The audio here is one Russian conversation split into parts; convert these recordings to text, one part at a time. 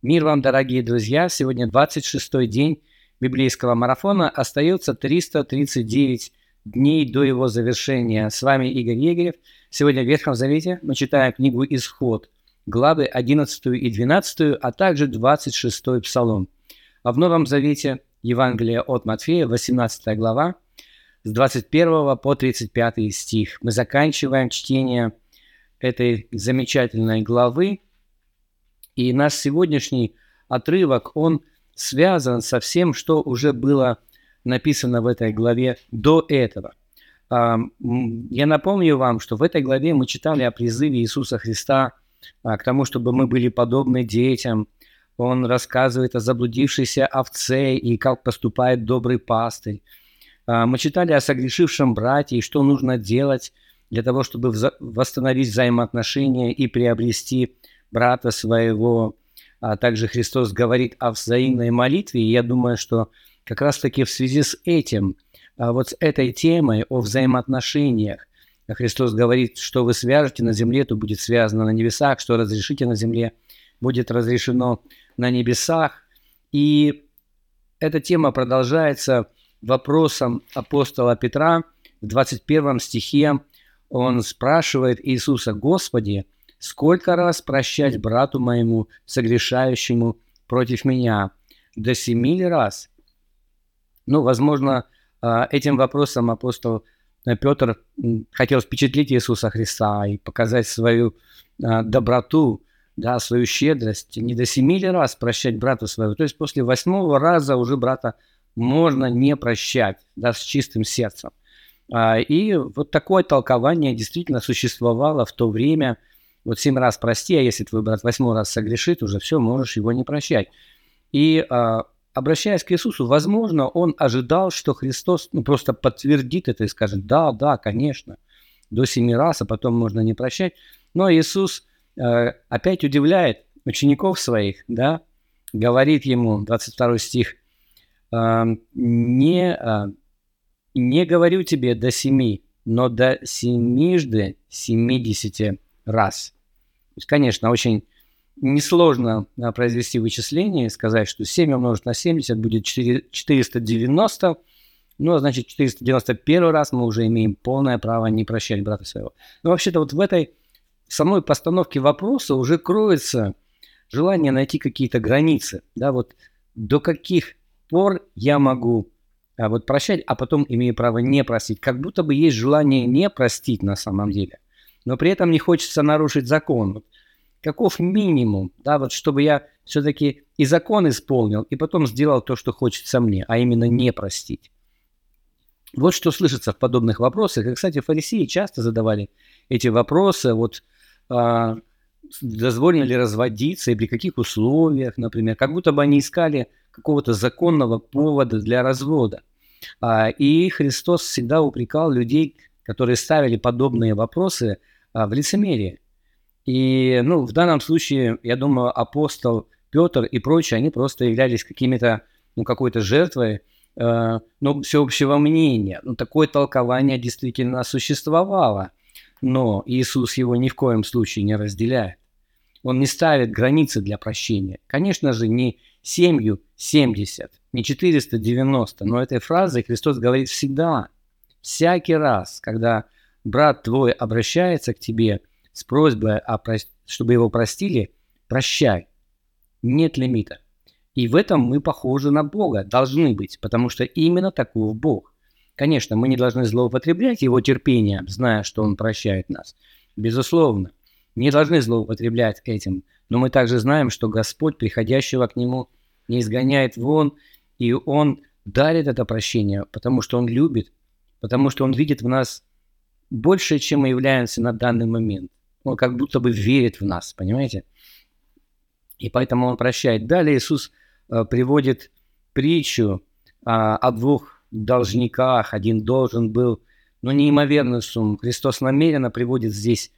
Мир вам, дорогие друзья! Сегодня 26-й день библейского марафона. Остается 339 дней до его завершения. С вами Игорь Егорев. Сегодня в Ветхом Завете мы читаем книгу «Исход», главы 11 и 12, а также 26 Псалом. А в Новом Завете Евангелие от Матфея, 18 глава, с 21 по 35 стих. Мы заканчиваем чтение этой замечательной главы, и наш сегодняшний отрывок, он связан со всем, что уже было написано в этой главе до этого. Я напомню вам, что в этой главе мы читали о призыве Иисуса Христа а, к тому, чтобы мы были подобны детям. Он рассказывает о заблудившейся овце и как поступает добрый пастырь. А, мы читали о согрешившем брате и что нужно делать для того, чтобы восстановить взаимоотношения и приобрести брата своего. А также Христос говорит о взаимной молитве. И я думаю, что как раз-таки в связи с этим, а вот с этой темой о взаимоотношениях, Христос говорит, что вы свяжете на земле, то будет связано на небесах, что разрешите на земле, будет разрешено на небесах. И эта тема продолжается вопросом апостола Петра в 21 стихе. Он спрашивает Иисуса, «Господи, Сколько раз прощать брату моему, согрешающему против меня? До семи раз? Ну, возможно, а, этим вопросом апостол э, Петр хотел впечатлить Иисуса Христа и показать свою а, доброту, да, свою щедрость. Не до семи ли раз прощать брату своего? То есть после восьмого раза уже брата можно не прощать, да, с чистым сердцем. А, и вот такое толкование действительно существовало в то время – вот семь раз прости, а если твой брат восьмой раз согрешит, уже все, можешь его не прощать. И а, обращаясь к Иисусу, возможно, он ожидал, что Христос ну, просто подтвердит это и скажет, да, да, конечно, до семи раз, а потом можно не прощать. Но Иисус э, опять удивляет учеников своих, да, говорит ему, 22 стих, э, не, э, не говорю тебе до семи, но до семижды семидесяти раз есть, конечно, очень несложно а, произвести вычисление и сказать, что 7 умножить на 70 будет 4, 490. Ну, а значит, 491 раз мы уже имеем полное право не прощать брата своего. Но вообще-то вот в этой самой постановке вопроса уже кроется желание найти какие-то границы. Да, вот до каких пор я могу а, вот прощать, а потом имею право не простить. Как будто бы есть желание не простить на самом деле но при этом не хочется нарушить закон. Каков минимум, да, вот чтобы я все-таки и закон исполнил, и потом сделал то, что хочется мне, а именно не простить. Вот что слышится в подобных вопросах. И, кстати, фарисеи часто задавали эти вопросы, вот а, дозволено ли разводиться и при каких условиях, например, как будто бы они искали какого-то законного повода для развода. А, и Христос всегда упрекал людей, которые ставили подобные вопросы, в лицемерии. И, ну, в данном случае, я думаю, апостол Петр и прочие, они просто являлись какими-то, ну, какой-то жертвой, э, ну, всеобщего мнения. Ну, такое толкование действительно существовало, но Иисус его ни в коем случае не разделяет. Он не ставит границы для прощения. Конечно же, не семью 70, не 490, но этой фразой Христос говорит всегда, всякий раз, когда брат твой обращается к тебе с просьбой, о чтобы его простили, прощай. Нет лимита. И в этом мы похожи на Бога, должны быть, потому что именно таков Бог. Конечно, мы не должны злоупотреблять его терпением, зная, что он прощает нас. Безусловно, не должны злоупотреблять этим, но мы также знаем, что Господь, приходящего к нему, не изгоняет вон, и он дарит это прощение, потому что он любит, потому что он видит в нас больше, чем мы являемся на данный момент. Он как будто бы верит в нас, понимаете? И поэтому он прощает. Далее Иисус э, приводит притчу э, о двух должниках. Один должен был, ну, неимоверную сумму. Христос намеренно приводит здесь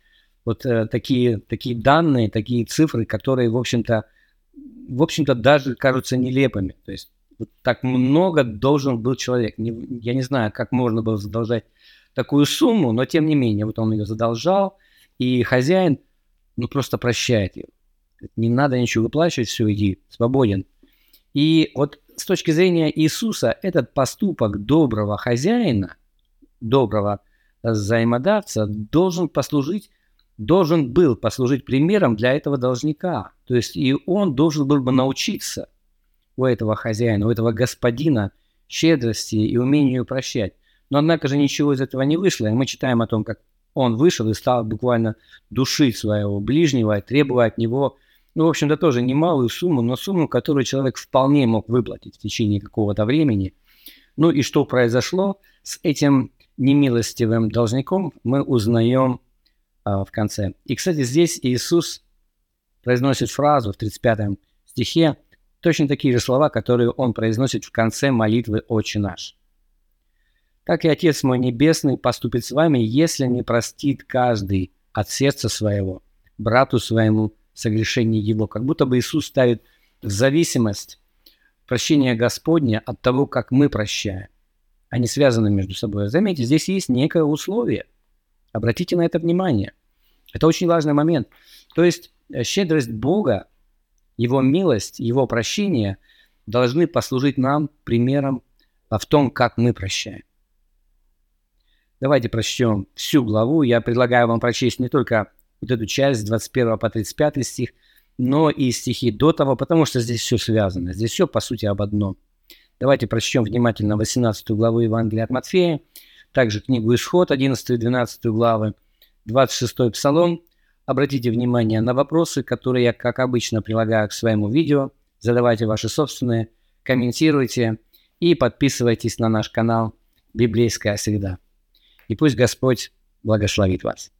вот э, такие, такие данные, такие цифры, которые, в общем-то, в общем-то, даже кажутся нелепыми. То есть вот так много должен был человек. Я не знаю, как можно было задолжать такую сумму, но тем не менее, вот он ее задолжал, и хозяин, ну, просто прощает ее. Не надо ничего выплачивать, все, иди, свободен. И вот с точки зрения Иисуса этот поступок доброго хозяина, доброго взаимодавца должен послужить, должен был послужить примером для этого должника. То есть и он должен был бы научиться у этого хозяина, у этого господина щедрости и умению прощать. Но однако же ничего из этого не вышло, и мы читаем о том, как он вышел и стал буквально душить своего ближнего, требуя от него ну, в общем-то, тоже немалую сумму, но сумму, которую человек вполне мог выплатить в течение какого-то времени. Ну и что произошло с этим немилостивым должником, мы узнаем а, в конце. И, кстати, здесь Иисус произносит фразу в 35 стихе, точно такие же слова, которые он произносит в конце молитвы «Отче наш». «Как и Отец мой Небесный поступит с вами, если не простит каждый от сердца своего, брату своему, согрешений его. Как будто бы Иисус ставит в зависимость прощения Господня от того, как мы прощаем. Они связаны между собой. Заметьте, здесь есть некое условие. Обратите на это внимание. Это очень важный момент. То есть э, щедрость Бога, Его милость, Его прощение должны послужить нам примером в том, как мы прощаем. Давайте прочтем всю главу. Я предлагаю вам прочесть не только вот эту часть с 21 по 35 стих, но и стихи до того, потому что здесь все связано. Здесь все, по сути, об одном. Давайте прочтем внимательно 18 главу Евангелия от Матфея, также книгу Исход, 11 и 12 главы, 26 Псалом. Обратите внимание на вопросы, которые я, как обычно, прилагаю к своему видео. Задавайте ваши собственные, комментируйте и подписывайтесь на наш канал «Библейская среда». И пусть Господь благословит вас.